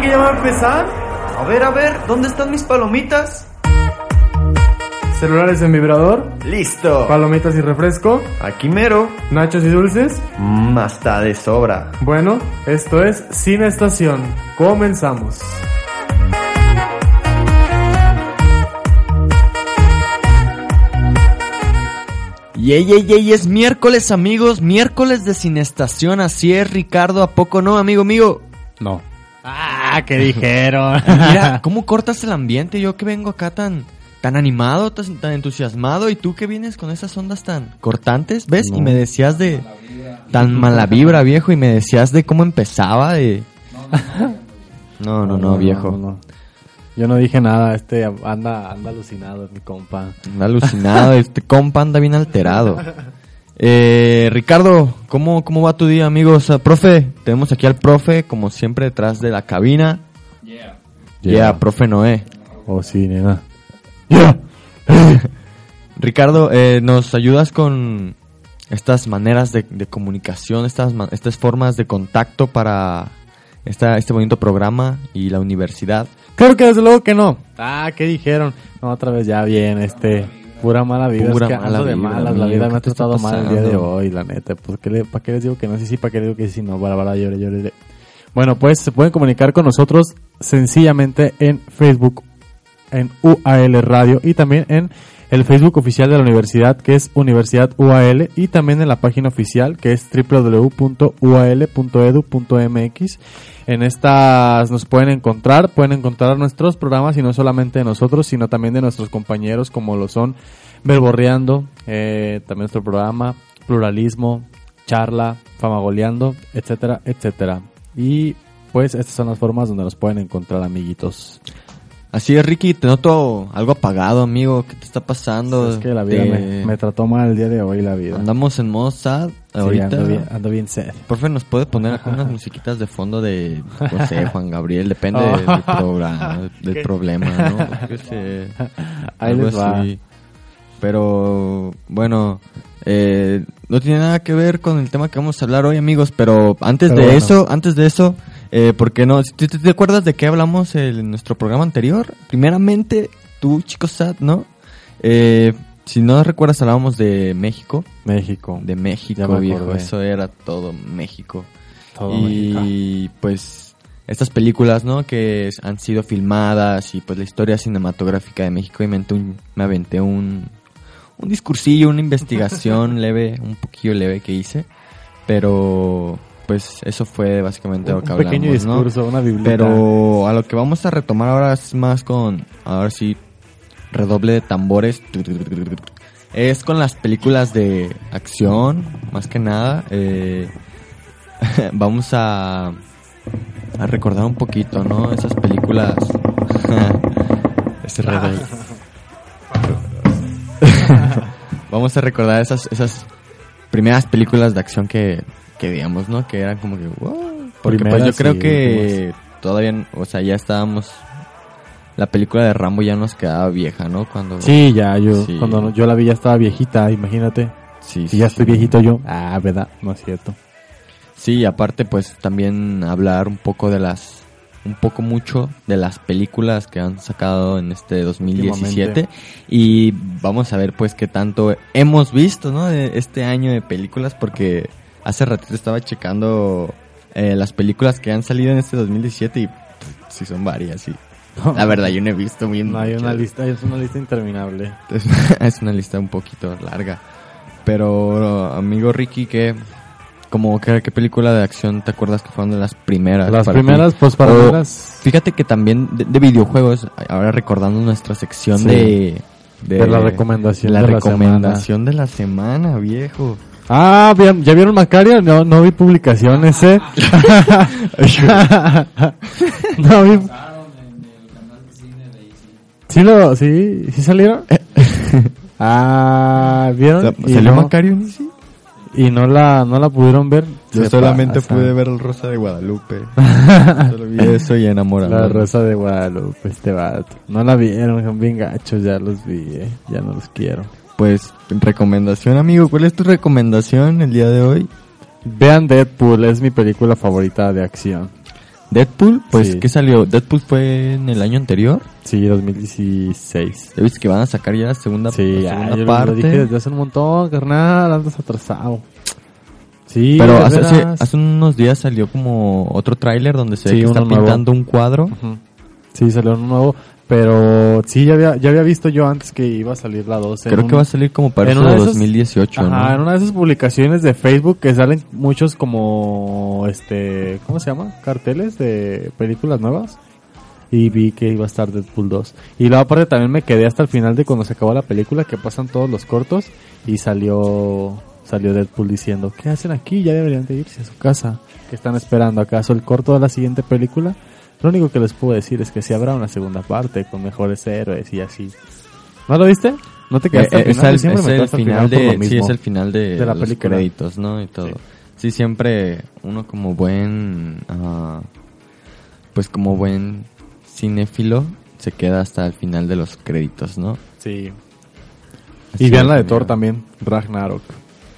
Que ya va a empezar. A ver, a ver, ¿dónde están mis palomitas? Celulares en vibrador, Listo. palomitas y refresco, Aquí mero. nachos y dulces. Mmm, hasta de sobra. Bueno, esto es Cine Estación. Comenzamos. Yey, yey, yey, es miércoles, amigos, miércoles de Cinestación, así es, Ricardo, ¿a poco no, amigo mío? No. Ah, ¿qué dijeron? Mira, ¿cómo cortas el ambiente? Yo que vengo acá tan, tan animado, tan, tan entusiasmado, y tú que vienes con esas ondas tan cortantes, ¿ves? Y me decías de... Tan mala vibra, viejo, y me decías de cómo empezaba, de... No, no, no, viejo. no, no. Yo no dije nada, este anda, anda alucinado, mi compa. Anda alucinado, este compa anda bien alterado. Eh, Ricardo, ¿cómo, ¿cómo va tu día, amigos? Ah, profe, tenemos aquí al profe, como siempre, detrás de la cabina. Yeah, Yeah. profe Noé. Oh, sí, nena. Ricardo, eh, ¿nos ayudas con estas maneras de, de comunicación, estas, estas formas de contacto para esta, este bonito programa y la universidad? Claro que desde luego que no. Ah, ¿qué dijeron? No, otra vez ya bien, este... Pura mala vida, Pura es que mala de malas, la vida ¿qué me ha tratado mal el día de hoy, la neta. Pues, ¿qué le- ¿para qué les digo que no? Sí, sí, ¿para qué les digo que sí? No, llore, llore, llore. Bueno, pues se pueden comunicar con nosotros sencillamente en Facebook, en UAL Radio y también en el Facebook oficial de la universidad que es Universidad UAL y también en la página oficial que es www.ual.edu.mx. En estas nos pueden encontrar, pueden encontrar nuestros programas y no solamente de nosotros, sino también de nuestros compañeros como lo son Verborreando, eh, también nuestro programa, Pluralismo, Charla, Famagoleando, etcétera, etcétera. Y pues estas son las formas donde nos pueden encontrar, amiguitos. Así es, Ricky, te noto algo apagado, amigo. ¿Qué te está pasando? Es que la vida Te- me, me trató mal el día de hoy, la vida. Andamos en modo sad Sí, ahorita. ando bien, ando bien sad. Profe, ¿nos puede poner acá unas musiquitas de fondo de José, Juan Gabriel? Depende Oh. del, programa, del problema, ¿no? Yo sé, Ahí algo les va. así. Pero, bueno, eh, no tiene nada que ver con el tema que vamos a hablar hoy, amigos. Pero antes Pero de bueno. eso, antes de eso, eh, ¿por qué no? ¿Te, te- te acuerdas de qué hablamos en nuestro programa anterior? Primeramente, tú, chico sad, ¿no? Eh, si no recuerdas, hablábamos de México. México. De México, viejo. Eso era todo México. Todo México. y pues estas películas, ¿no? Que han sido filmadas y pues la historia cinematográfica de México. Y me aventé un, me aventé un, un discursillo, una investigación leve, un poquillo leve que hice. Pero pues eso fue básicamente lo Un que pequeño hablamos, ¿no? discurso, una biblioteca. Pero a lo que vamos a retomar ahora es más con, ahora sí, redoble de tambores. Es con las películas de acción, más que nada. Eh, vamos a, a recordar un poquito, ¿no? Esas películas. Ese redoble. vamos a recordar esas, esas primeras películas de acción que, que digamos, ¿no? Que eran como que, wow. Porque pues yo creo sí, que todavía, o sea, ya estábamos... La película de Rambo ya nos quedaba vieja, ¿no? Cuando... Sí, ya, yo, Sí. cuando yo la vi ya estaba viejita, imagínate. sí, Si ya estoy viejito yo. Ah, ¿verdad? No es cierto. Sí, y aparte pues también hablar un poco de las un poco mucho de las películas que han sacado en este 2017 Últimamente. y vamos a ver pues qué tanto hemos visto, ¿no? De este año de películas porque hace ratito estaba checando eh, las películas que han salido en este 2017 y pff, sí son varias, sí. La verdad yo no he visto bien No, hay una lista, es una lista interminable. Es, es una lista un poquito larga. Pero, amigo Ricky, ¿qué, como, qué, qué película de acción te acuerdas que fueron de las primeras? Las para ti? primeras, pues para O- las... Fíjate que también de, de videojuegos, ahora recordando nuestra sección Sí. de, De la recomendación la de la recomendación de la semana, viejo. Ah, ¿ya vieron Macario? No, no vi publicaciones, ¿eh? no vi... ¿Sí, lo, sí, ¿Sí salieron? ah, ¿vieron? ¿Salió no, Macario? Sí. y no la, no la pudieron ver. Yo solamente pasa. pude ver el Rosa de Guadalupe. Solo vi eso y enamorado. La Rosa de Guadalupe, este vato. No la vieron, son bien gachos, ya los vi, eh. Ya no los quiero. Pues, recomendación, amigo. ¿Cuál es tu recomendación el día de hoy? Vean Deadpool, es mi película favorita de acción. Deadpool, pues, Sí. ¿qué salió? Deadpool fue en el año anterior. Sí, 2016. ¿Ya viste que van a sacar ya la segunda, Sí, la segunda parte? lo dije desde hace un montón, carnal, andas atrasado. Sí, Pero hace, hace- unos días salió como otro tráiler donde se ve Sí, que está nuevo. pintando un cuadro. Ujú. Sí, salió uno nuevo, pero sí, ya había, ya había visto yo antes que iba a salir la 12. Creo que va a salir como para en eso de esas- 2018, Ajá, en ¿no? una de esas publicaciones de Facebook que salen muchos como, este, ¿cómo se llama? Carteles de películas nuevas. Y vi que iba a estar Deadpool 2. Y luego aparte también me quedé hasta el final de cuando se acabó la película, que pasan todos los cortos. Y salió, salió Deadpool diciendo, ¿qué hacen aquí? Ya deberían de irse a su casa. ¿Qué están esperando acaso el corto de la siguiente película? Lo único que les puedo decir es que si habrá una segunda parte con mejores héroes y así. ¿No lo viste? ¿No te Eh, quedaste eh, es final? el, es final de, sí, es el final de, de la los película. créditos, ¿no? Y todo. Sí, siempre uno como buen, ah, pues como buen cinéfilo se queda hasta el final de los créditos, ¿no? Sí. Así Y vean la de. Thor también, Ragnarok.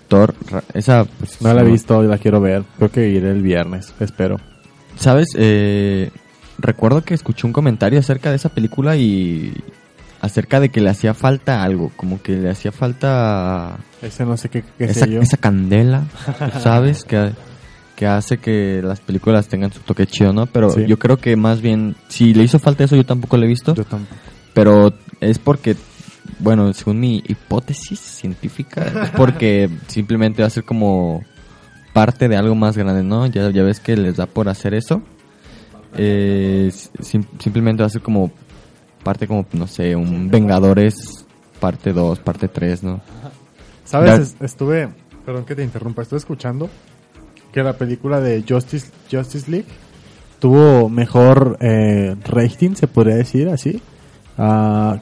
Thor, esa, pues, No la he visto y la quiero ver. Creo que iré el viernes, espero. ¿Sabes? Eh, recuerdo que escuché un comentario acerca de esa película y acerca de que le hacía falta algo, como que le hacía falta Ese no sé qué, qué esa, sé yo. esa candela, ¿sabes? Que, que hace que las películas tengan su toque chido, ¿no? Pero Sí. yo creo que más bien, si le hizo falta eso, yo tampoco lo he visto, Yo tampoco. pero es porque, bueno, según mi hipótesis científica, es porque simplemente va a ser como parte de algo más grande, ¿no? Ya, ya ves que les da por hacer eso. Eh, sim- simplemente va a ser como parte como, no sé, un Vengadores parte 2, parte 3, ¿no? ¿Sabes? Estuve, perdón que te interrumpa, estuve escuchando que la película de Justice, Justice League tuvo mejor eh, rating, se podría decir así. Ah,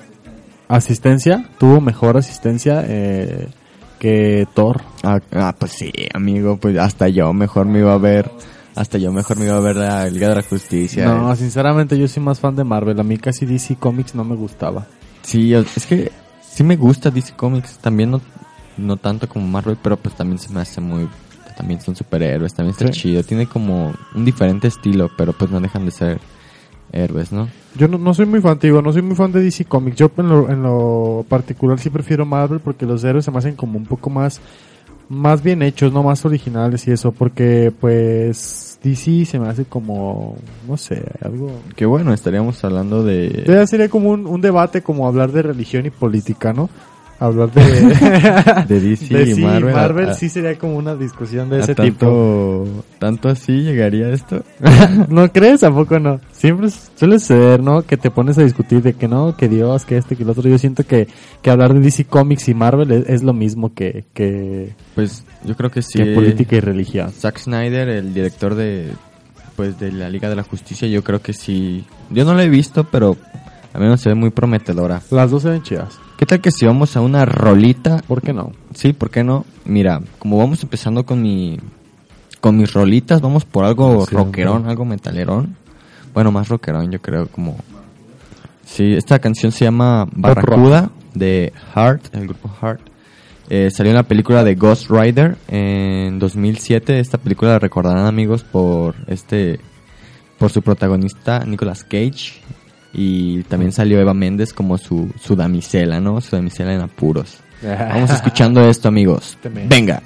asistencia, tuvo mejor asistencia eh, que Thor. Ah, ah, pues sí, amigo, pues hasta yo mejor me iba a ver, hasta yo mejor me iba a ver la Liga de la Justicia. No, sinceramente yo soy más fan de Marvel. A mí casi DC Comics no me gustaba. Sí, es que sí me gusta DC Comics, también no, no tanto como Marvel, pero pues también se me hace muy, también son superhéroes, también está Sí. chido, tiene como un diferente estilo, pero pues no dejan de ser héroes, ¿no? Yo no, no soy muy fan, digo, no soy muy fan de DC Comics. Yo en lo, en lo particular sí prefiero Marvel porque los héroes se me hacen como un poco más, más bien hechos, no más originales y eso, porque pues DC se me hace como, no sé, algo... Que bueno, estaríamos hablando de... Sería como un, un debate como hablar de religión y política, ¿no? Hablar de... De DC de y sí, Marvel, a- a- sí sería como una discusión de ese tipo. tanto, ¿Tanto así llegaría esto? ¿No crees? ¿A poco no? Siempre suele ser, ¿no? Que te pones a discutir de que no, que Dios, que este, que el otro. Yo siento que, que hablar de DC Comics y Marvel es, es lo mismo que, que, Pues yo creo que sí. que política y religión. Zack Snyder, el director de pues de la Liga de la Justicia, yo creo que sí. Yo no la he visto, pero a mí me se ve muy prometedora. Las dos se ven chidas. ¿Qué tal que si vamos a una rolita? ¿Por qué no? Sí, ¿por qué no? Mira, como vamos empezando con mi con mis rolitas, vamos por algo Sí, rockerón, algo metalerón. Bueno, más rockerón, yo creo, como Sí, esta canción se llama Barracuda de Heart, el grupo Heart. Eh, salió en la película de Ghost Rider en 2007. Esta película la recordarán amigos por este por su protagonista Nicolas Cage y también salió Eva Méndez como su, su damisela, ¿no? Su damisela en apuros. Vamos escuchando esto, amigos. Venga.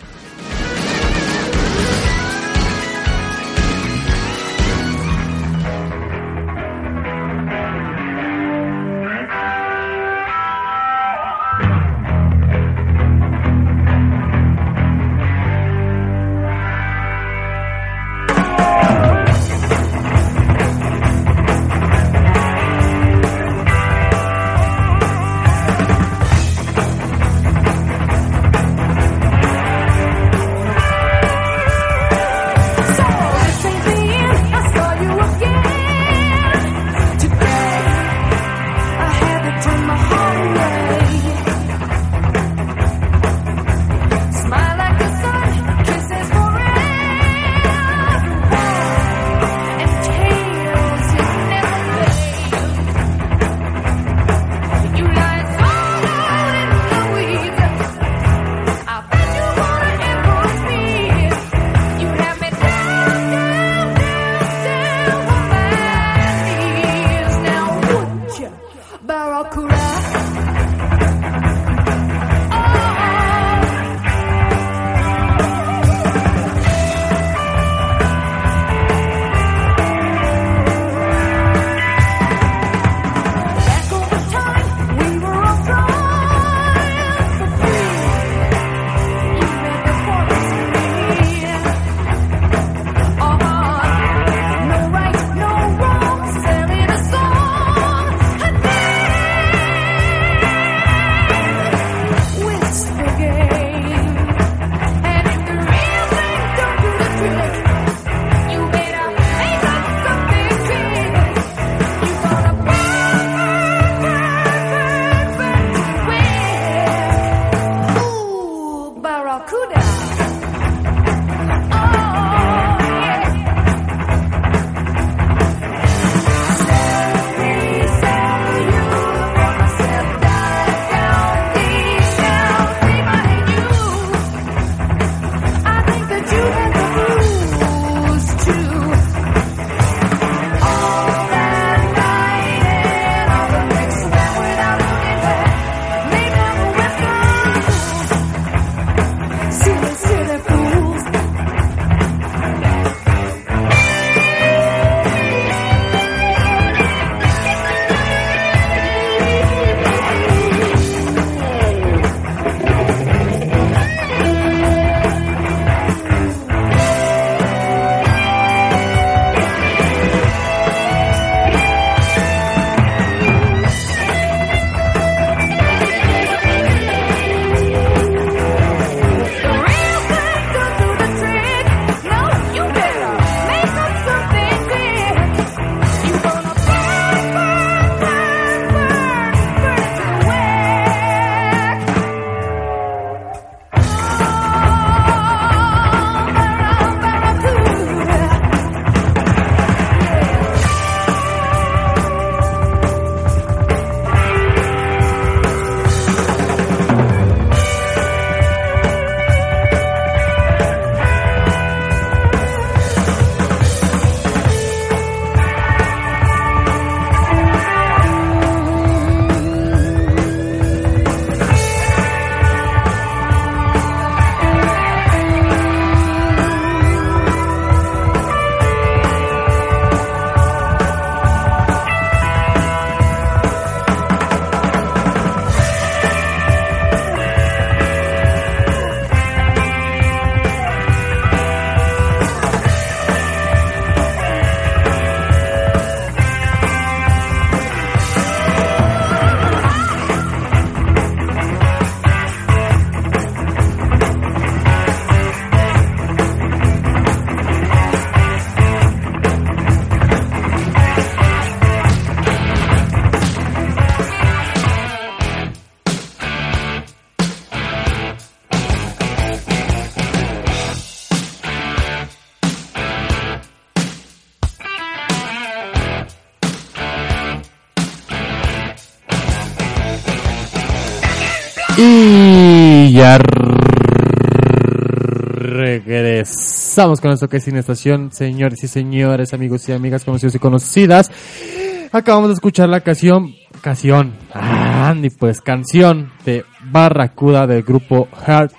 Y ya regresamos con esto que es Cine Estación, señores y señores, amigos y amigas, conocidos y conocidas. Acabamos de escuchar la canción, canción, ah, Andy, pues canción de Barracuda del grupo Heart.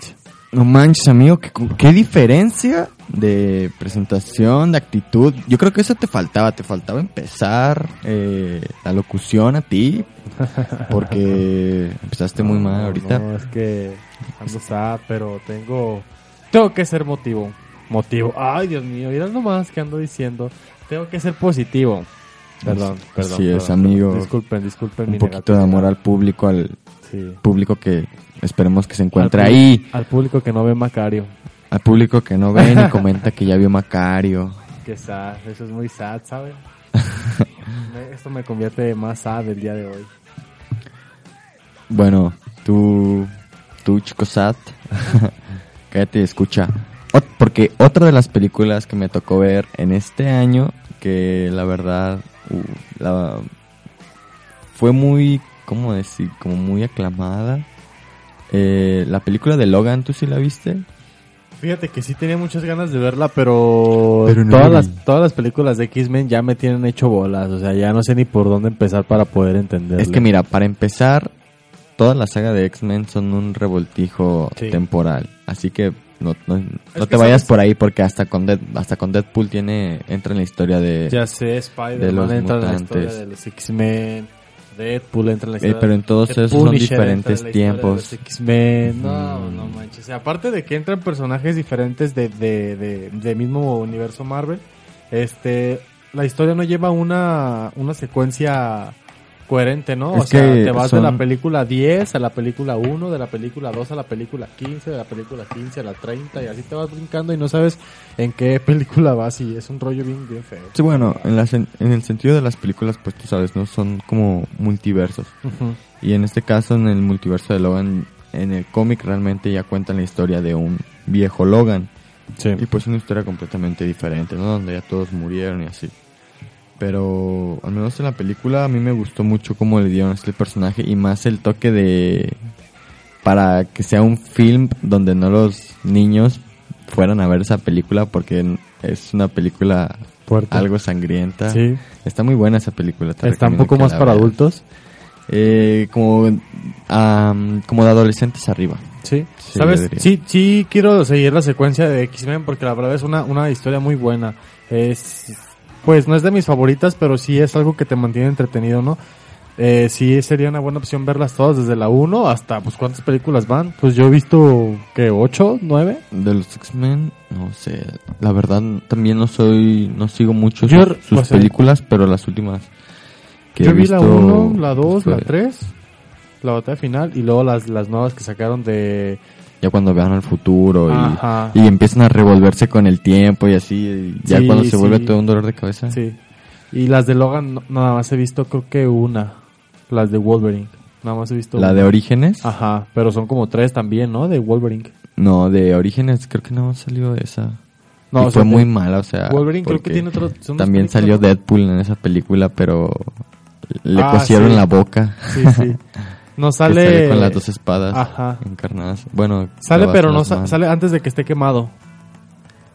No manches, amigo, ¿qué, qué diferencia de presentación, de actitud. Yo creo que eso te faltaba, te faltaba empezar eh, la locución a ti, porque empezaste muy mal ahorita. No, es que ando sad, pero tengo, tengo que ser motivo. Motivo. Ay, Dios mío, mirad nomás que ando diciendo. Tengo que ser positivo. Perdón, perdón. Así es, perdón, amigo. Disculpen, disculpen Un mi poquito de amor al público, al Sí. público que esperemos que se encuentre Al ahí, Al público que no ve Macario. Al público que no ve ni comenta que ya vio Macario. Que sad, eso es muy sad, ¿saben? Me- Esto me convierte más sad el día de hoy. Bueno, tú, tú chico Sat, cállate y escucha. Ot- porque otra de las películas que me tocó ver en este año, que la verdad uh, la- fue muy, ¿cómo decir? Como muy aclamada. Eh, la película de Logan, ¿tú sí la viste? Fíjate que sí tenía muchas ganas de verla, pero, Pero no todas, las, todas las películas de X-Men ya me tienen hecho bolas. O sea, ya no sé ni por dónde empezar para poder entender. Es que mira, para empezar, toda la saga de X-Men son un revoltijo Sí. temporal. Así que no, no, no que te vayas sabes- por ahí porque hasta con, Dead- hasta con Deadpool tiene entra en la historia de... Ya sé, de Spider-Man los entra en la mutantes. historia de los X-Men. Deadpool entra en la Eh, historia pero en todos esos son en diferentes tiempos. X-Men. No, Mm. no manches. O sea, aparte de que entran personajes diferentes de, de, de, de mismo universo Marvel, este, la historia no lleva una, una secuencia coherente, ¿no? Es o sea, te vas de la película 10 a la película 1, de la película 2 a la película 15, de la película 15 a la 30 y así te vas brincando y no sabes en qué película vas y es un rollo bien, bien feo. Sí, bueno, en, la sen- en el sentido de las películas, pues tú sabes, ¿no? Son como multiversos. Y en este caso, en el multiverso de Logan, en el cómic realmente ya cuentan la historia de un viejo Logan. Sí. Y pues una historia completamente diferente, ¿no? Donde ya todos murieron y así. Pero al menos en la película a mí me gustó mucho cómo le dieron a este personaje y más el toque de... Para que sea un film donde no los niños fueran a ver esa película porque es una película Fuerte. algo sangrienta. Sí. Está muy buena esa película. Está un poco más para veas. adultos. Eh, como, am, como de adolescentes arriba. Sí. Sí, ¿Sabes? Sí, sí quiero seguir la secuencia de X-Men porque la verdad es una, una historia muy buena. Es, pues no es de mis favoritas, pero sí es algo que te mantiene entretenido, ¿no? Eh, sí sería una buena opción verlas todas desde la 1 hasta, pues, ¿cuántas películas van? Pues yo he visto, que ¿8? ¿9? De los X-Men, no sé. La verdad, también no soy, no sigo mucho Yo, sus, sus o sea, películas, pero las últimas que Yo he vi la visto 1, la 2, la fue 3, la batalla final y luego las, las nuevas que sacaron de... Ya cuando vean al futuro y, empiezan a revolverse con el tiempo y así. y ya Sí, cuando se sí. vuelve todo un dolor de cabeza. Sí. Y las de Logan no- nada más he visto creo que una. Las de Wolverine. Nada más he visto La de una. Orígenes. Ajá, pero son como tres también, ¿no? De Wolverine. No, de Orígenes creo que no salió esa. No, y o fue sea, muy de- mala, o sea. Wolverine creo que tiene otro... También salió. Deadpool en esa película, pero le Ah, cosieron sí. la boca. Sí, sí. No Que sale... sale con las dos espadas Ajá. encarnadas. Bueno, Sale, pero no sa- sale antes de que esté quemado.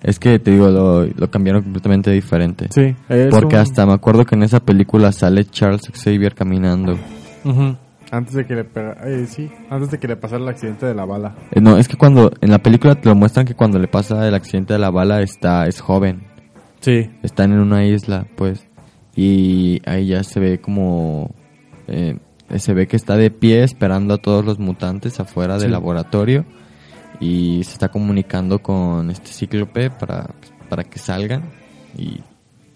Es que te digo, lo, lo cambiaron completamente diferente. Sí. es Porque un- hasta me acuerdo que en esa película sale Charles Xavier caminando. Antes de que le pega... eh, sí, antes de que le pasara el accidente de la bala. Eh, no, es que cuando en la película te lo muestran que cuando le pasa el accidente de la bala está es joven. Sí. Están en una isla, pues. Y ahí ya se ve como... eh, se ve que está de pie esperando a todos los mutantes afuera del laboratorio. Y se está comunicando con este cíclope para, para que salgan. Y,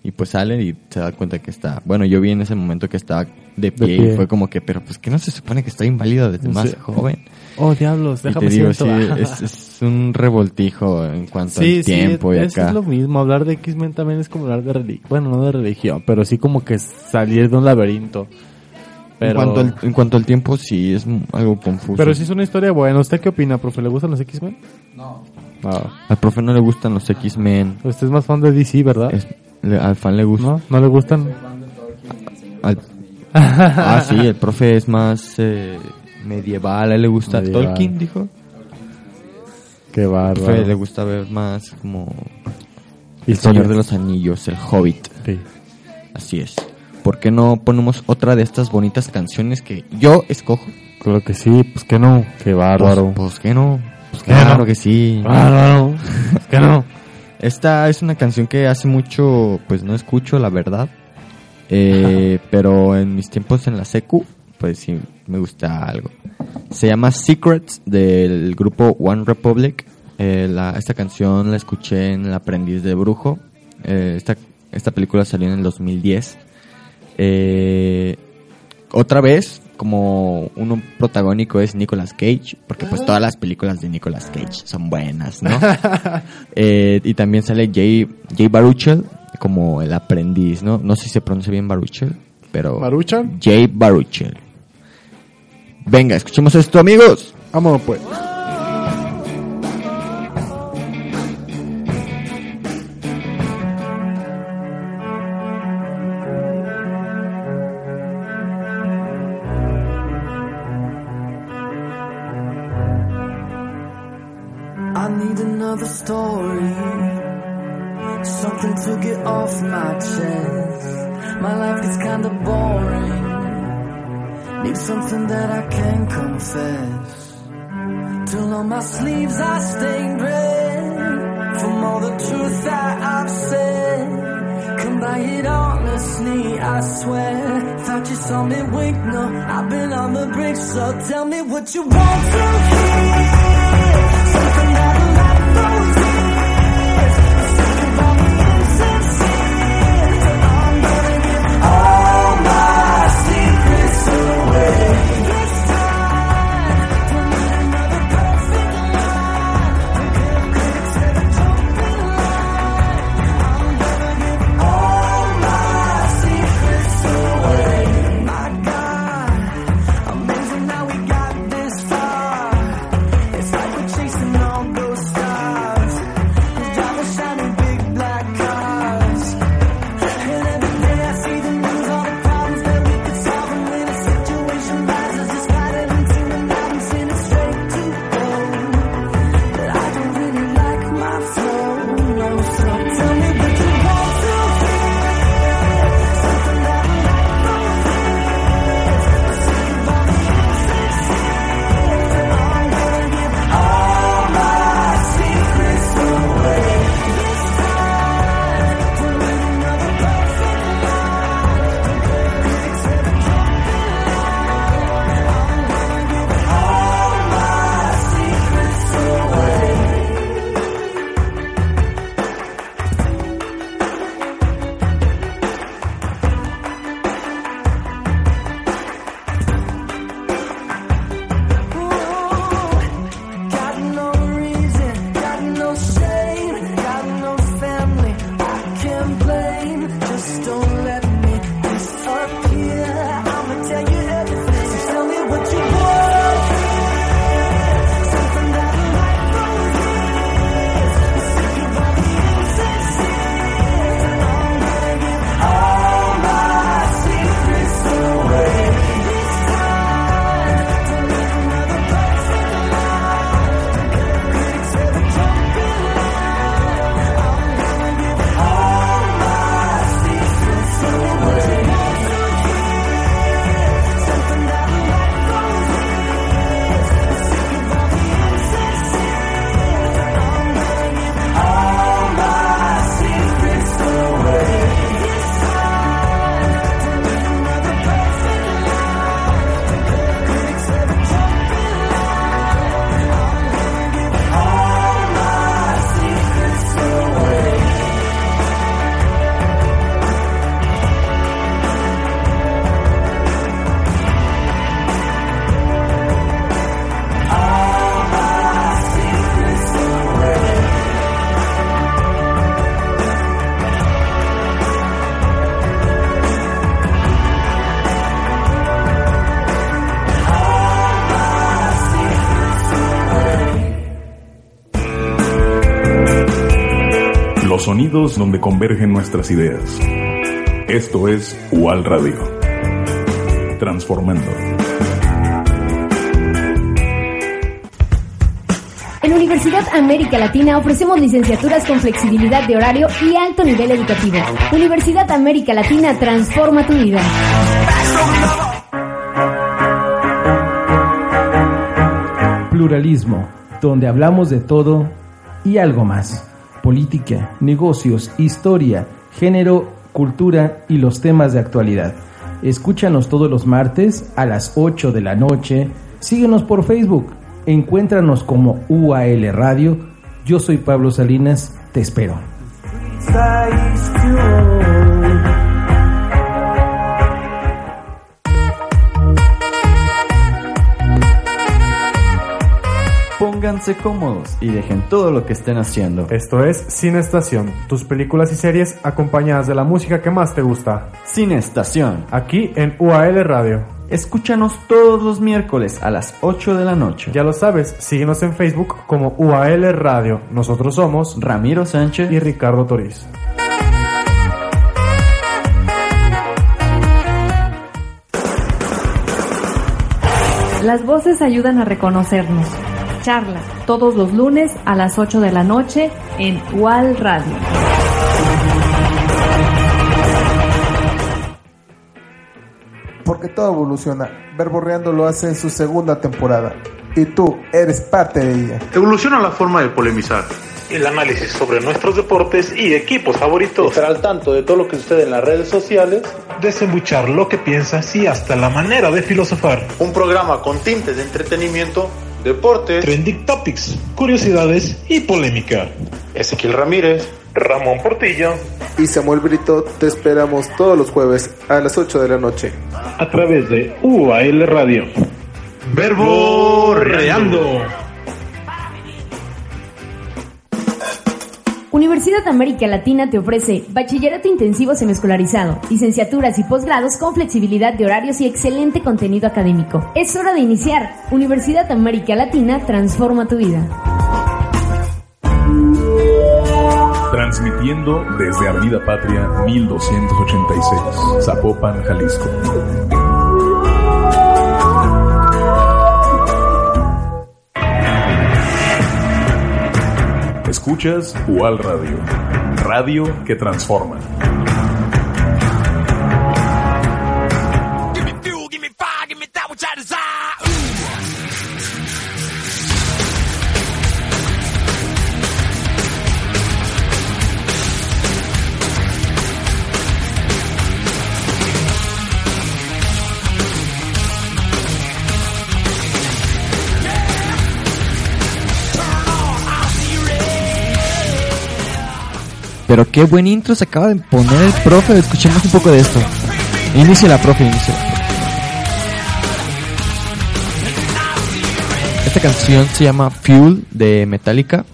y pues salen y se da cuenta que está... Bueno, yo vi en ese momento que estaba de pie, pie. y fue como que... Pero pues que no se supone que está inválido desde más joven. Oh, diablos, Y déjame te digo, siento. sí, es, es un revoltijo en cuanto Sí, al tiempo sí, y acá. es lo mismo. Hablar de X-Men también es como hablar de religión. Bueno, no de religión, pero sí como que salir de un laberinto. Pero, En, cuanto al, en cuanto al tiempo, sí, es algo confuso. pero sí es una historia buena. ¿Usted qué opina, profe? ¿Le gustan los X-Men? No. Al profe no le gustan los X-Men. Usted es más fan de DC, ¿verdad? Es- le- al fan le gusta. ¿No? ¿No le gustan? al- ah, sí, el profe es más eh, medieval. A él le gusta Medieval. Tolkien, dijo. Qué Fe, le bárbaro. gusta ver más como El Historia. Señor de los Anillos, El Hobbit. Sí. Así es. ¿Por qué no ponemos otra de estas bonitas canciones que yo escojo? Claro que sí, pues que no. Qué bárbaro. Pues, pues que no. Pues que claro no. que sí. Bárbaro. que no. Esta es una canción que hace mucho, pues no escucho, la verdad. Eh, pero en mis tiempos en la secu, pues sí, me gusta algo. Se llama Secrets del grupo One Republic. Eh, la- esta canción la escuché en El Aprendiz de Brujo. Eh, esta, esta película salió en el 2010. Eh, otra vez, como uno protagónico es Nicolas Cage, porque pues todas las películas de Nicolas Cage son buenas, ¿no? Eh, y también sale Jay, Jay Baruchel como el aprendiz, ¿no? No sé si se pronuncia bien Baruchel, pero... ¿Maruchan? Jay Baruchel. Venga, escuchemos esto, amigos. Vámonos pues. Sleeves I stained red. From all the truth that I've said. Come by it honestly, I swear. Thought you saw me wink, no, I've been on the brink, so tell me what you want to hear. Sonidos donde convergen nuestras ideas. Esto es UAL Radio. Transformando. En Universidad América Latina ofrecemos licenciaturas con flexibilidad de horario y alto nivel educativo. Universidad América Latina transforma tu vida. Pluralismo, donde hablamos de todo y algo más. Política, negocios, historia, género, cultura y los temas de actualidad. Escúchanos todos los martes a las 8 de la noche. Síguenos por Facebook. Encuéntranos como UAL Radio. Yo soy Pablo Salinas. Te espero. Pónganse cómodos y dejen todo lo que estén haciendo. Esto es Cine Estación, tus películas y series acompañadas de la música que más te gusta. Cine Estación. Aquí en UAL Radio. Escúchanos todos los miércoles a las 8 de la noche. Ya lo sabes, síguenos en Facebook como UAL Radio. Nosotros somos Ramiro Sánchez y Ricardo Toriz. Las voces ayudan a reconocernos. Charla, todos los lunes a las 8 de la noche en UAL Radio. Porque todo evoluciona. Verborreando lo hace en su segunda temporada. Y tú eres parte de ella. Evoluciona la forma de polemizar. El análisis sobre nuestros deportes y equipos favoritos. Estar al tanto de todo lo que sucede en las redes sociales. Desembuchar lo que piensas y hasta la manera de filosofar. Un programa con tintes de entretenimiento deportes, trending topics, curiosidades y polémica. Ezequiel Ramírez, Ramón Portillo y Samuel Brito te esperamos todos los jueves a las 8 de la noche a través de UAL Radio. Verbo Reando. Universidad América Latina te ofrece bachillerato intensivo semiescolarizado, licenciaturas y posgrados con flexibilidad de horarios y excelente contenido académico. Es hora de iniciar. Universidad América Latina transforma tu vida. Transmitiendo desde Avenida Patria 1286, Zapopan, Jalisco. Escuchas UAL Radio, radio que transforma. Pero qué buen intro se acaba de poner el profe. Escuchemos un poco de esto. Inicia la profe, inicia. Esta canción se llama Fuel de Metallica.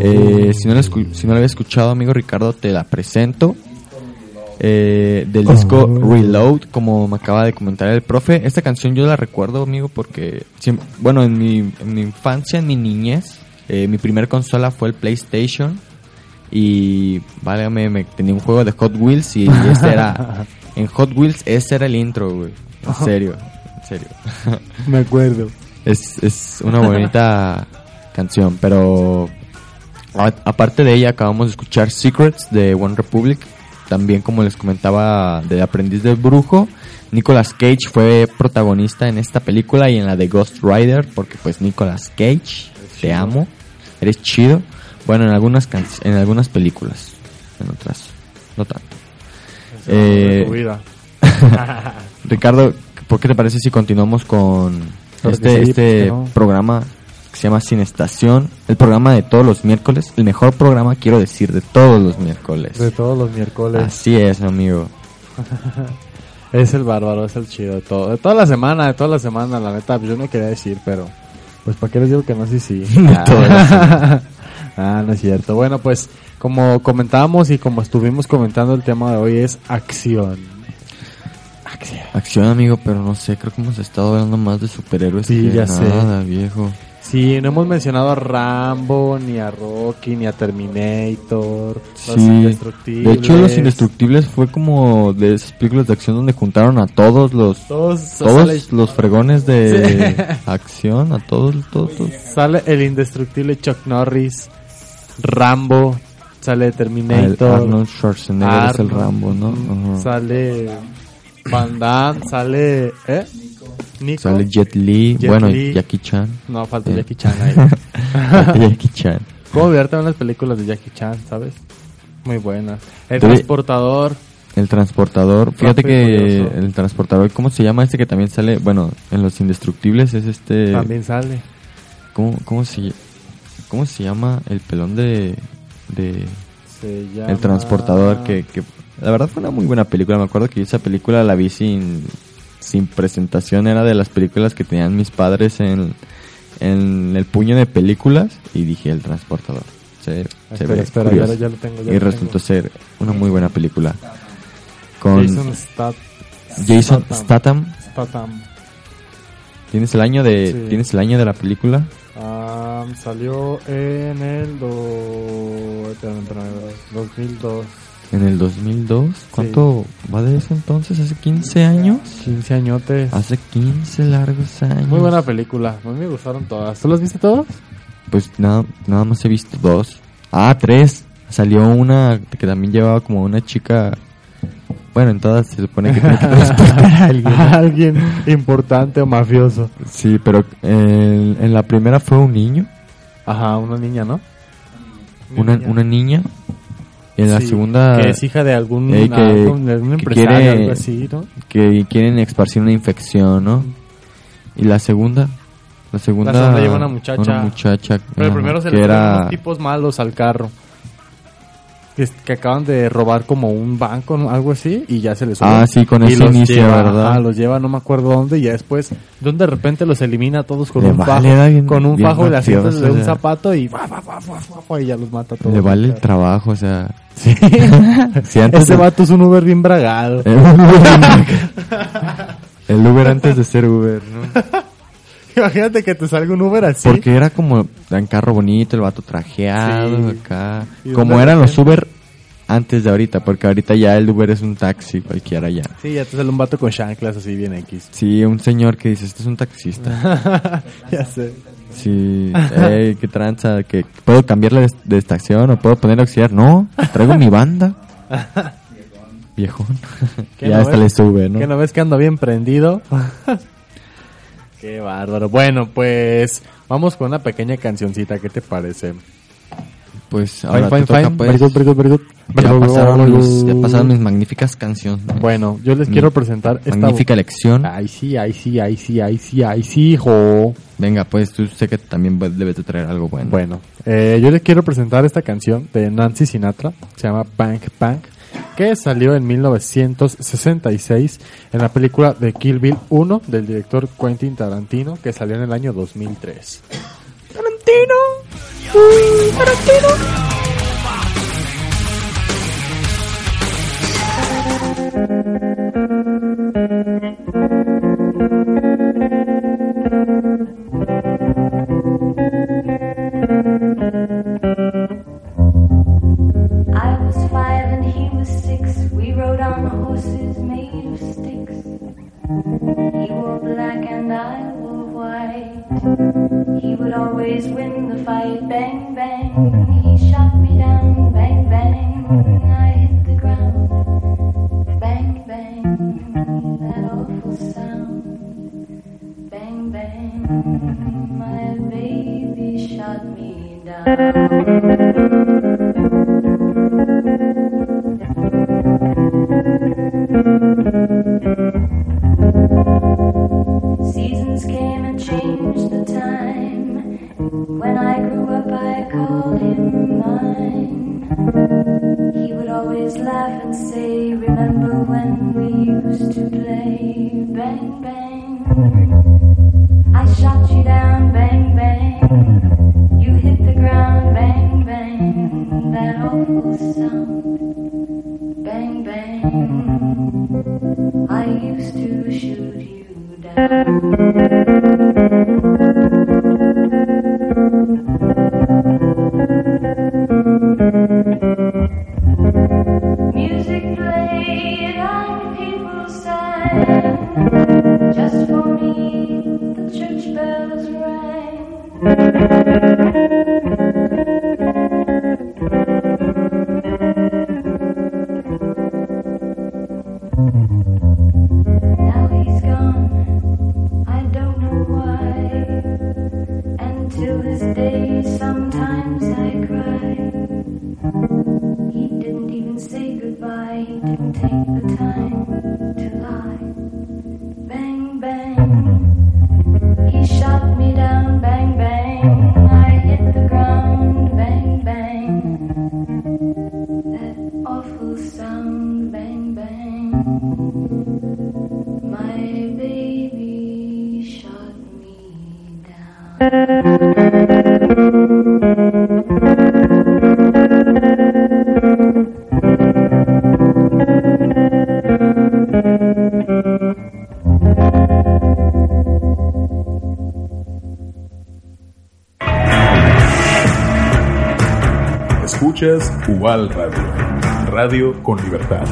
Eh, si, no la escu- si no la había escuchado, amigo Ricardo, te la presento. Eh, del disco Reload, como me acaba de comentar el profe. Esta canción yo la recuerdo, amigo, porque, bueno, en mi, en mi infancia, en mi niñez, eh, mi primer consola fue el PlayStation. Y, válgame, me, tenía un juego de Hot Wheels y este era... En Hot Wheels ese era el intro, güey. En serio, en serio. Me acuerdo. Es, es una bonita canción, pero a- aparte de ella acabamos de escuchar Secrets de One Republic. También como les comentaba de Aprendiz del Brujo. Nicolas Cage fue protagonista en esta película y en la de Ghost Rider porque pues Nicolas Cage, te amo, eres chido. Bueno, en algunas can- en algunas películas, en otras no tanto. Eh, tu vida. Ricardo, ¿por qué te parece si continuamos con este, sí, este programa que se llama Sin Estación? El programa de todos los miércoles, el mejor programa, quiero decir, de todos los miércoles. De todos los miércoles. Así es, amigo. Es el bárbaro, es el chido de todo. De toda la semana, de toda la semana, la neta, pues yo no quería decir, pero pues para qué les digo que no, sí, sí. Ah, no es cierto. Bueno, pues como comentábamos y como estuvimos comentando, el tema de hoy es acción. Acción. Acción, amigo, pero no sé, creo que hemos estado hablando más de superhéroes Sí, que ya sé. nada, viejo. Sí, no hemos mencionado a Rambo, ni a Rocky, ni a Terminator, Los Sí, Indestructibles. de hecho Los Indestructibles fue como de esas películas de acción donde juntaron a todos los Todos, todos los fregones de Sí. acción, a todos, todos, todos. Sale el indestructible Chuck Norris, Rambo, sale el Terminator. Arnold Schwarzenegger es el Rambo, ¿no? Sale Van Damme, sale... ¿Eh? Nico. Sale Jet Li, Jet bueno, y Jackie Chan. No, falta Eh. Jackie Chan ahí. Jackie Chan. ¿Cómo olvidar también las películas de Jackie Chan, sabes? Muy buenas. El transportador. El transportador, fíjate que el transportador, ¿cómo se llama este que también sale? Bueno, en Los Indestructibles es este... También sale. ¿Cómo, cómo, se, ¿Cómo se llama el pelón de... de Se llama... El transportador que, que la verdad fue una muy buena película. Me acuerdo que esa película la vi sin, sin presentación. Era de las películas que tenían mis padres en, en el puño de películas. Y dije el transportador. Se, se Espera, ve espera, curioso. ya- ya lo tengo, ya y lo resultó ser una muy buena película. Con Jason Stat- Jason Statham. Statham. Statham. ¿Tienes el año de Sí. tienes el año de la película? Ah, salió en el do... espérame, espérame, 2002. En el 2002. ¿Cuánto va de eso entonces? ¿Hace 15 años? 15 añotes. Hace 15 largos años. Muy buena película. A mí me gustaron todas. ¿Tú las viste todas? Pues nada, nada más he visto dos. Ah, tres. Salió una que también llevaba como una chica. Bueno, en todas se supone que tiene que transportar a alguien. ¿no? A alguien importante o mafioso. Sí, pero en, en la primera fue un niño, Ajá, una niña, ¿no? una, una niña. Y en la segunda. que es hija de algún- eh, que, algún- de algún que empresario, quiere- algo así, ¿no? Que quieren esparcir una infección, ¿no? Y la segunda. La segunda. La segunda lleva una muchacha. Una muchacha. Pero ajá, primero se que le era. unos tipos malos al carro. Que, acaban de robar como un banco, ¿no? algo así, y ya se les. Ah, sí, con Y ese los inicio, lleva, ¿verdad? ajá, los lleva no me acuerdo dónde, y ya después, donde de repente los elimina a todos con Le un vale, fajo. bien- con un fajo de asientos mafioso, de o un zapato y, y ya los mata a todos. Le vale el trabajo, o sea. Sí. Sí, antes Ese de- vato es un Uber bien bragado. El Uber, el Uber antes de ser Uber, ¿no? Imagínate que te salga un Uber así. Porque era como en carro bonito, el vato trajeado Sí. acá. Como eran los Uber antes de ahorita, porque ahorita ya el Uber es un taxi cualquiera ya. Sí, ya te sale un vato con chanclas así bien X. Sí, un señor que dice, este es un taxista. ya sé. Sí, ey, qué tranza, que puedo cambiarle de, estación o puedo poner auxiliar. No, traigo mi banda. Viejón. ¿Qué ya no hasta ves? le sube, ¿no? Que no ves que ando bien prendido. Qué bárbaro. Bueno, pues vamos con una pequeña cancioncita. ¿Qué te parece? Pues ahora Fine, te fine, toca, fine. pues. Very good, very good, very good. Ya pasaron, mis, ya pasaron mis magníficas canciones. Bueno, yo les Mi quiero presentar esta Magnífica elección. Ay, sí, ay, sí, ay, sí, ay, sí, ay, sí, hijo. Venga, pues tú sé que también debes de traer algo bueno. Bueno, eh, yo les quiero presentar esta canción de Nancy Sinatra, se llama Bank Bank, que salió en 1966 en la película de Kill Bill 1 del director Quentin Tarantino, que salió en el año 2003. Tarantino. Mm, Tarantino. I I used to shoot you down. Escuchas UAL Radio, Radio con Libertad.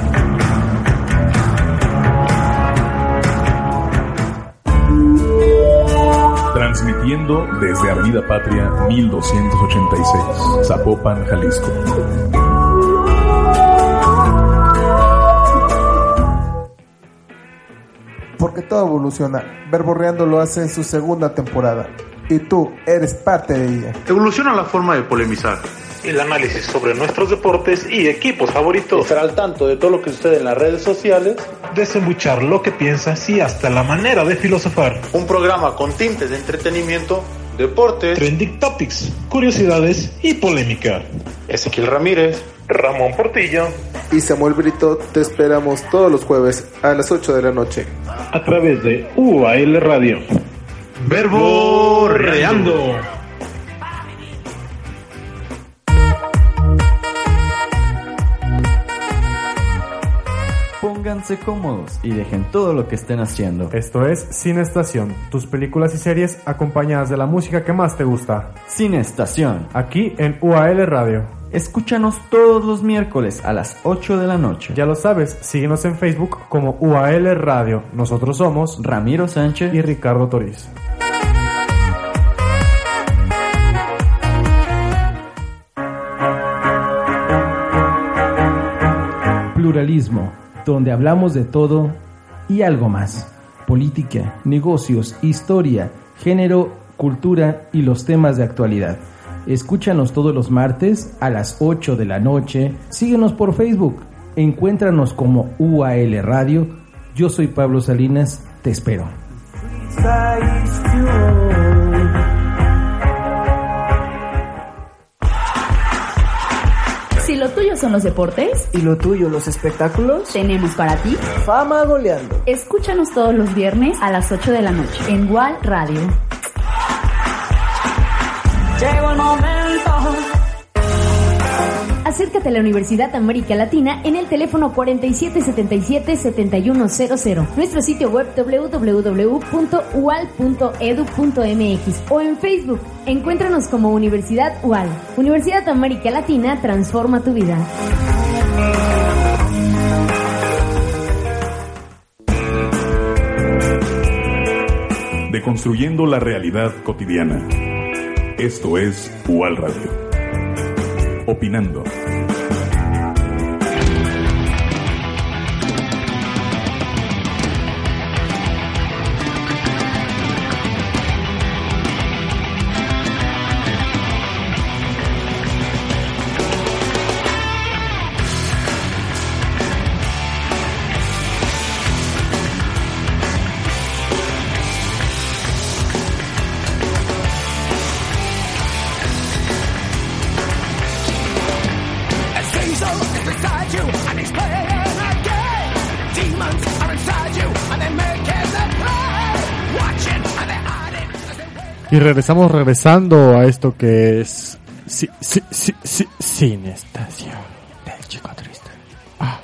Transmitiendo desde Avenida Patria 1286, Zapopan, Jalisco. Porque todo evoluciona. Verborreando lo hace en su segunda temporada. Y tú eres parte de ella. Evoluciona la forma de polemizar. El análisis sobre nuestros deportes y equipos favoritos. Estar al tanto de todo lo que sucede en las redes sociales. Desembuchar lo que piensas y hasta la manera de filosofar. Un programa con tintes de entretenimiento, deporte, trending topics, curiosidades y polémica. Ezequiel Ramírez, Ramón Portillo y Samuel Brito te esperamos todos los jueves a las 8 de la noche a través de UAL Radio. Verbo Reando. Pónganse cómodos y dejen todo lo que estén haciendo. Esto es Cine Estación, tus películas y series acompañadas de la música que más te gusta. Cine Estación. Aquí en UAL Radio. Escúchanos todos los miércoles a las 8 de la noche. Ya lo sabes, síguenos en Facebook como UAL Radio. Nosotros somos Ramiro Sánchez y Ricardo Toriz. Pluralismo, donde hablamos de todo y algo más. Política, negocios, historia, género, cultura y los temas de actualidad. Escúchanos todos los martes a las 8 de la noche. Síguenos por Facebook. Encuéntranos como UAL Radio. Yo soy Pablo Salinas. Te espero. Si lo tuyo son los deportes y lo tuyo los espectáculos, tenemos para ti Fama Goleando. Escúchanos todos los viernes a las 8 de la noche en WAL Radio. Llegó el momento. Acércate a la Universidad América Latina en el teléfono 4777-7100, nuestro sitio web www.ual.edu.mx o en Facebook. Encuéntranos como Universidad UAL. Universidad América Latina transforma tu vida. Deconstruyendo la realidad cotidiana. Esto es UAL Radio. Opinando. Y regresamos regresando a esto que es sí, sí, del Chico Triste. Ah.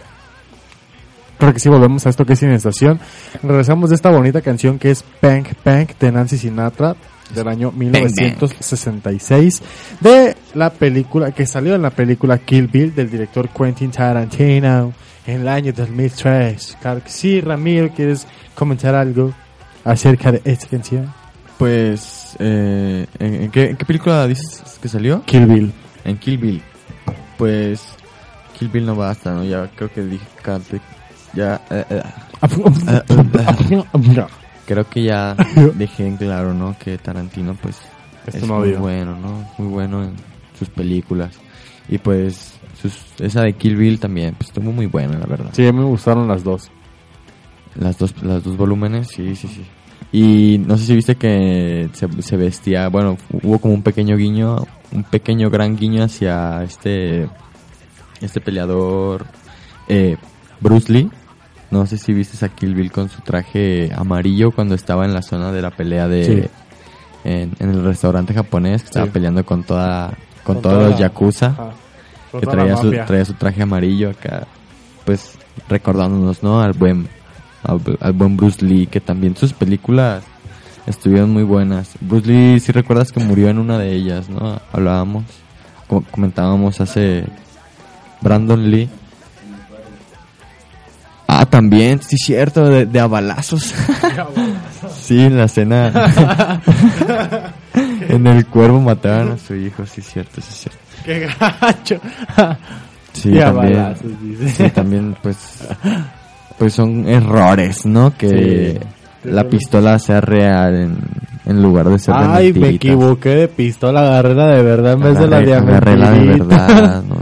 Creo que sí volvemos a esto que es Cine Estación. Regresamos de esta bonita canción que es Punk Punk de Nancy Sinatra del año 1966 de la película que salió en la película Kill Bill del director Quentin Tarantino en el año 2003. Claro que sí, Ramiro, ¿quieres comentar algo acerca de esta canción? Pues, eh, ¿en, qué, en qué película dices que salió? Kill Bill. En Kill Bill. Pues, Kill Bill no basta, ¿no? Ya creo que dije cante- Ya, eh, eh, creo que ya dejé en claro, ¿no? Que Tarantino, pues, Es es, muy bueno, ¿no? Muy bueno en sus películas. Y pues sus- esa de Kill Bill también pues, estuvo muy buena, la verdad. Sí, a mí me gustaron las dos. Las dos, las dos volúmenes, sí, sí, sí. Y no sé si viste que se, se vestía, bueno, hubo como un pequeño guiño, un pequeño gran guiño hacia este, este peleador, eh, Bruce Lee. No sé si viste a Kill Bill con su traje amarillo cuando estaba en la zona de la pelea de, Sí. en, en el restaurante japonés, que estaba Sí. peleando con toda, con, Con todos toda los yakuza, que traía su, traía su traje amarillo acá, pues recordándonos, ¿no? Al buen, al, buen Bruce Lee, que también sus películas estuvieron muy buenas. Bruce Lee, si recuerdas que murió en una de ellas, ¿no? Hablábamos, co- comentábamos hace Brandon Lee. Ah, también, sí, cierto, de, de a balazos. sí, en la escena. en el cuervo mataban a su hijo, sí, cierto, sí, cierto. ¡Qué gacho! Sí, también. balazos. Sí, también, pues. Pues son errores, ¿no? Que Sí. la pistola sea real en, en lugar de ser de Ay, me equivoqué de pistola, agarré la de verdad en vez de la de Agarré- agarré la de verdad, no.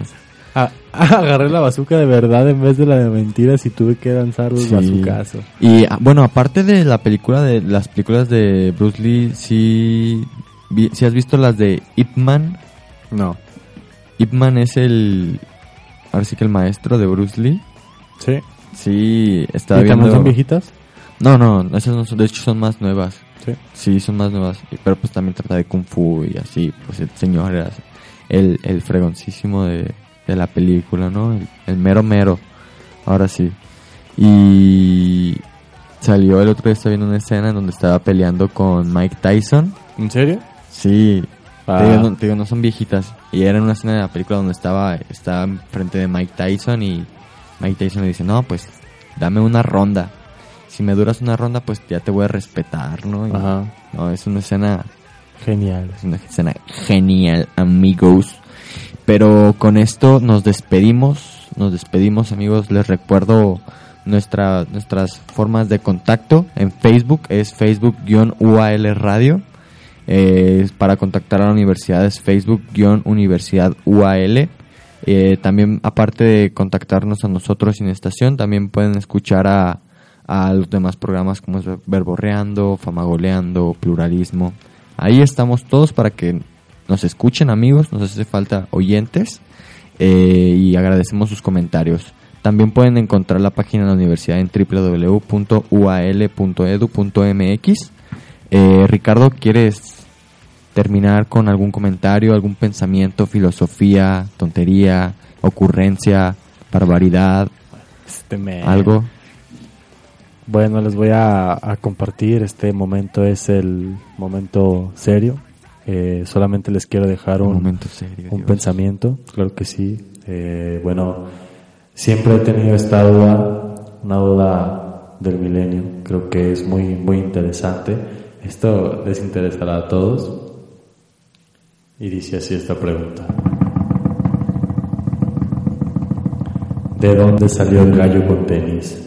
Ah, agarré la bazooka de verdad en vez de la de mentiras y tuve que lanzar los Sí. bazucazos. Y ah, bueno, aparte de la película de las películas de Bruce Lee, sí, vi- ¿sí has visto las de Ip Man? No. Ip Man es el, ahora sí que el maestro de Bruce Lee. Sí. Sí, estaba ¿Y también viendo. son viejitas? No, no, esas no son, de hecho son más nuevas. Sí. Sí, son más nuevas. Pero pues también trata de Kung Fu y así. Pues el señor era el, el fregoncísimo de, de la película, ¿no? El, el mero mero. Ahora sí. Y salió el otro día, estaba viendo una escena en donde estaba peleando con Mike Tyson. ¿En serio? Sí. Ah. Te, digo, no, te digo, no son viejitas. Y era en una escena de la película donde estaba, estaba enfrente de Mike Tyson y Mike Tyson le dice, no, pues dame una ronda. Si me duras una ronda, pues ya te voy a respetar, ¿no? Y- Ajá. No, es una escena... Genial. Es una escena genial, amigos. Pero con esto nos despedimos. Nos despedimos, amigos. Les recuerdo nuestra, nuestras formas de contacto. En Facebook es Facebook-UAL Radio. Eh, para contactar a la universidad es Facebook-Universidad UAL. Eh, también, aparte de contactarnos a nosotros sin estación, también pueden escuchar a, a los demás programas como es Verborreando, Famagoleando, Pluralismo. Ahí estamos todos para que nos escuchen, amigos. Nos hace falta oyentes. eh, y agradecemos sus comentarios. También pueden encontrar la página de la universidad en www.ual.edu.mx. Eh, Ricardo, ¿quieres terminar con algún comentario, algún pensamiento, filosofía, tontería, ocurrencia, barbaridad? Este me- ¿Algo? Bueno, les voy a, a compartir. Este momento es el momento serio. Eh, solamente les quiero dejar un, serio, un pensamiento. Claro que sí. Eh, bueno, siempre he tenido esta duda, una duda del milenio. Creo que es muy, muy interesante. Esto les interesará a todos. Y dice así esta pregunta. ¿De dónde salió el gallo con tenis?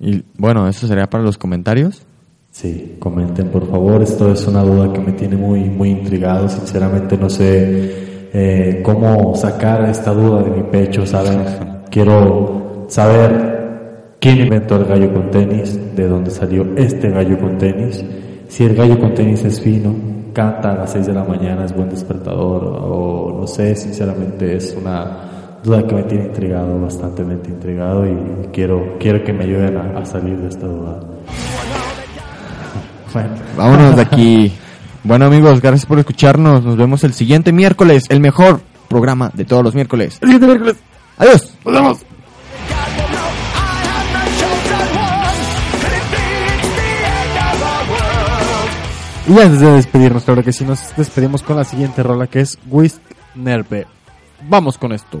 Y bueno, eso sería para los comentarios. Sí, comenten por favor. Esto es una duda que me tiene muy, muy intrigado. Sinceramente no sé eh, cómo sacar esta duda de mi pecho, ¿saben? Quiero saber quién inventó el gallo con tenis, de dónde salió este gallo con tenis, si el gallo con tenis es fino, canta a las 6 de la mañana, es buen despertador, o no sé, sinceramente es una duda que me tiene intrigado, bastante intrigado y quiero, quiero que me ayuden a, a salir de esta duda. Bueno. Vámonos de aquí. Bueno amigos, gracias por escucharnos. Nos vemos el siguiente miércoles, el mejor programa de todos los miércoles. El siguiente miércoles. Adiós. Nos vemos. Y antes de despedirnos, claro que sí, nos despedimos con la siguiente rola que es Whisk Nerve. Vamos con esto.